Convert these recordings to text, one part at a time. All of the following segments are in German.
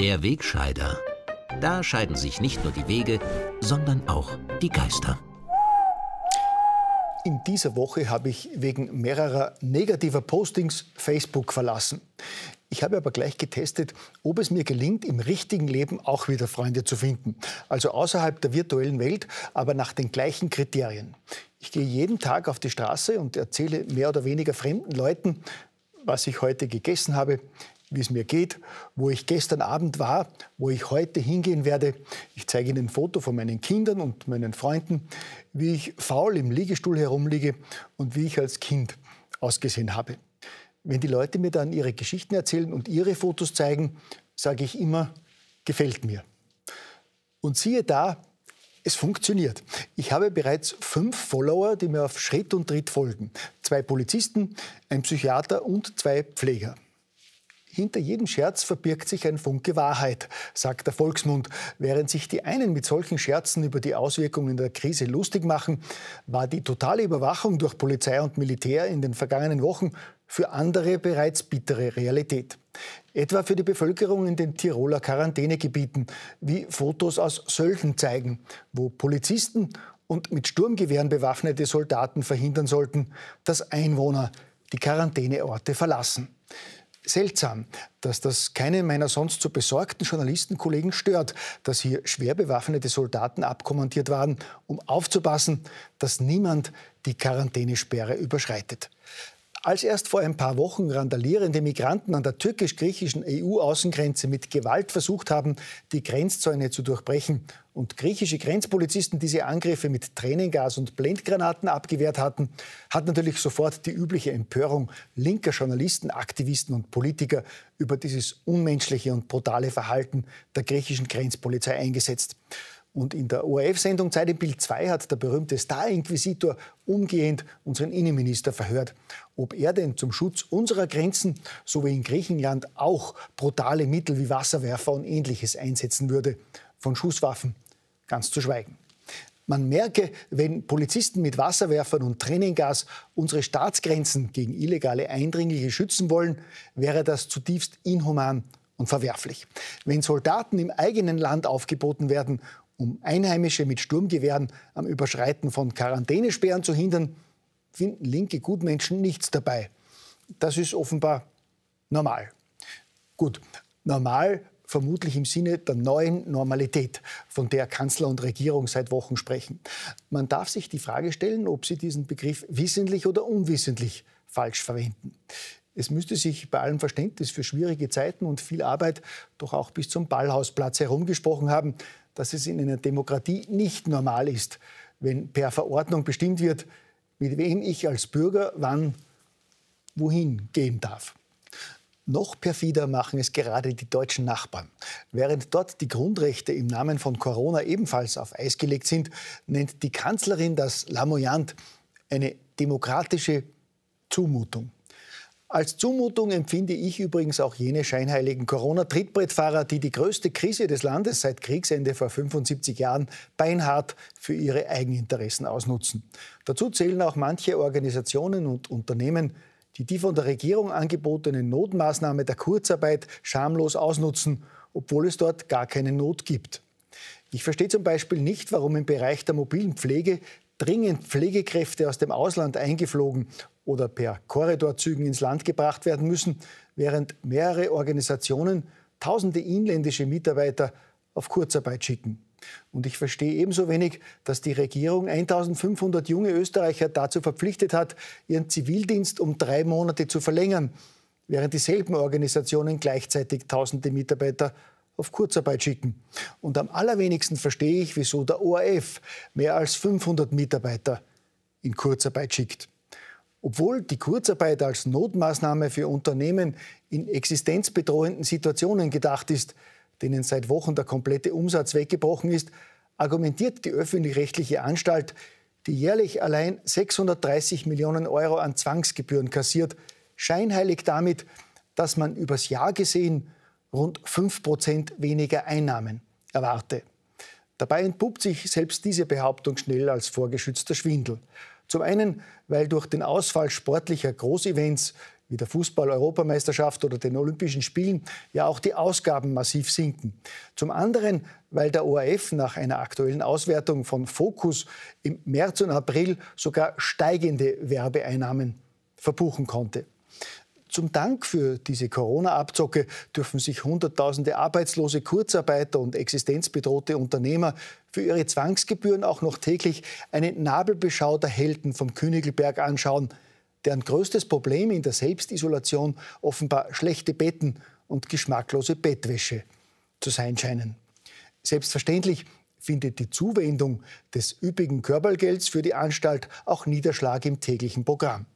Der Wegscheider. Da scheiden sich nicht nur die Wege, sondern auch die Geister. In dieser Woche habe ich wegen mehrerer negativer Postings Facebook verlassen. Ich habe aber gleich getestet, ob es mir gelingt, im richtigen Leben auch wieder Freunde zu finden. Also außerhalb der virtuellen Welt, aber nach den gleichen Kriterien. Ich gehe jeden Tag auf die Straße und erzähle mehr oder weniger fremden Leuten, was ich heute gegessen habe, wie es mir geht, wo ich gestern Abend war, wo ich heute hingehen werde. Ich zeige Ihnen ein Foto von meinen Kindern und meinen Freunden, wie ich faul im Liegestuhl herumliege und wie ich als Kind ausgesehen habe. Wenn die Leute mir dann ihre Geschichten erzählen und ihre Fotos zeigen, sage ich immer, gefällt mir. Und siehe da, es funktioniert. Ich habe bereits fünf Follower, die mir auf Schritt und Tritt folgen. Zwei Polizisten, ein Psychiater und zwei Pfleger. Hinter jedem Scherz verbirgt sich ein Funke Wahrheit, sagt der Volksmund. Während sich die einen mit solchen Scherzen über die Auswirkungen der Krise lustig machen, war die totale Überwachung durch Polizei und Militär in den vergangenen Wochen für andere bereits bittere Realität. Etwa für die Bevölkerung in den Tiroler Quarantänegebieten, wie Fotos aus Sölden zeigen, wo Polizisten und mit Sturmgewehren bewaffnete Soldaten verhindern sollten, dass Einwohner die Quarantäneorte verlassen seltsam, dass das keinen meiner sonst so besorgten Journalistenkollegen stört, dass hier schwer bewaffnete Soldaten abkommandiert waren, um aufzupassen, dass niemand die Quarantänesperre überschreitet. Als erst vor ein paar Wochen randalierende Migranten an der türkisch-griechischen EU-Außengrenze mit Gewalt versucht haben, die Grenzzäune zu durchbrechen und griechische Grenzpolizisten diese Angriffe mit Tränengas und Blendgranaten abgewehrt hatten, hat natürlich sofort die übliche Empörung linker Journalisten, Aktivisten und Politiker über dieses unmenschliche und brutale Verhalten der griechischen Grenzpolizei eingesetzt. Und in der ORF-Sendung Zeit im Bild 2 hat der berühmte Star-Inquisitor umgehend unseren Innenminister verhört, ob er denn zum Schutz unserer Grenzen, so wie in Griechenland, auch brutale Mittel wie Wasserwerfer und Ähnliches einsetzen würde. Von Schusswaffen ganz zu schweigen. Man merke, wenn Polizisten mit Wasserwerfern und Tränengas unsere Staatsgrenzen gegen illegale Eindringliche schützen wollen, wäre das zutiefst inhuman und verwerflich. Wenn Soldaten im eigenen Land aufgeboten werden um Einheimische mit Sturmgewehren am Überschreiten von Quarantänesperren zu hindern, finden linke Gutmenschen nichts dabei. Das ist offenbar normal. Gut, normal vermutlich im Sinne der neuen Normalität, von der Kanzler und Regierung seit Wochen sprechen. Man darf sich die Frage stellen, ob sie diesen Begriff wissentlich oder unwissentlich falsch verwenden. Es müsste sich bei allem Verständnis für schwierige Zeiten und viel Arbeit doch auch bis zum Ballhausplatz herumgesprochen haben, dass es in einer Demokratie nicht normal ist, wenn per Verordnung bestimmt wird, mit wem ich als Bürger wann wohin gehen darf. Noch perfider machen es gerade die deutschen Nachbarn. Während dort die Grundrechte im Namen von Corona ebenfalls auf Eis gelegt sind, nennt die Kanzlerin das lamoyant eine demokratische Zumutung. Als Zumutung empfinde ich übrigens auch jene scheinheiligen Corona-Trittbrettfahrer, die die größte Krise des Landes seit Kriegsende vor 75 Jahren beinhart für ihre Eigeninteressen ausnutzen. Dazu zählen auch manche Organisationen und Unternehmen, die die von der Regierung angebotene Notmaßnahme der Kurzarbeit schamlos ausnutzen, obwohl es dort gar keine Not gibt. Ich verstehe zum Beispiel nicht, warum im Bereich der mobilen Pflege dringend Pflegekräfte aus dem Ausland eingeflogen oder per Korridorzügen ins Land gebracht werden müssen, während mehrere Organisationen tausende inländische Mitarbeiter auf Kurzarbeit schicken. Und ich verstehe ebenso wenig, dass die Regierung 1500 junge Österreicher dazu verpflichtet hat, ihren Zivildienst um drei Monate zu verlängern, während dieselben Organisationen gleichzeitig tausende Mitarbeiter auf Kurzarbeit schicken. Und am allerwenigsten verstehe ich, wieso der ORF mehr als 500 Mitarbeiter in Kurzarbeit schickt. Obwohl die Kurzarbeit als Notmaßnahme für Unternehmen in existenzbedrohenden Situationen gedacht ist, denen seit Wochen der komplette Umsatz weggebrochen ist, argumentiert die öffentlich-rechtliche Anstalt, die jährlich allein 630 Millionen Euro an Zwangsgebühren kassiert, scheinheilig damit, dass man übers Jahr gesehen rund 5 Prozent weniger Einnahmen erwarte. Dabei entpuppt sich selbst diese Behauptung schnell als vorgeschützter Schwindel. Zum einen, weil durch den Ausfall sportlicher Großevents wie der Fußball-Europameisterschaft oder den Olympischen Spielen ja auch die Ausgaben massiv sinken. Zum anderen, weil der ORF nach einer aktuellen Auswertung von Focus im März und April sogar steigende Werbeeinnahmen verbuchen konnte. Zum Dank für diese Corona-Abzocke dürfen sich Hunderttausende arbeitslose Kurzarbeiter und existenzbedrohte Unternehmer für ihre Zwangsgebühren auch noch täglich eine Nabelbeschau der Helden vom Königelberg anschauen, deren größtes Problem in der Selbstisolation offenbar schlechte Betten und geschmacklose Bettwäsche zu sein scheinen. Selbstverständlich findet die Zuwendung des üppigen Körpergelds für die Anstalt auch Niederschlag im täglichen Programm.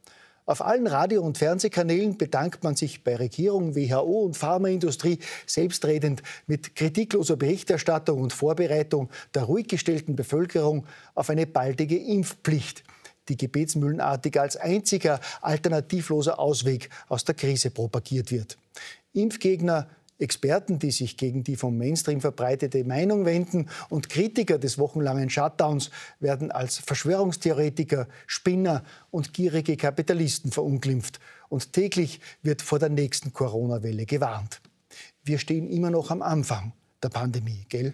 Auf allen Radio- und Fernsehkanälen bedankt man sich bei Regierung, WHO und Pharmaindustrie selbstredend mit kritikloser Berichterstattung und Vorbereitung der ruhig gestellten Bevölkerung auf eine baldige Impfpflicht, die gebetsmühlenartig als einziger alternativloser Ausweg aus der Krise propagiert wird. Impfgegner Experten, die sich gegen die vom Mainstream verbreitete Meinung wenden und Kritiker des wochenlangen Shutdowns werden als Verschwörungstheoretiker, Spinner und gierige Kapitalisten verunglimpft. Und täglich wird vor der nächsten Corona-Welle gewarnt. Wir stehen immer noch am Anfang der Pandemie, gell?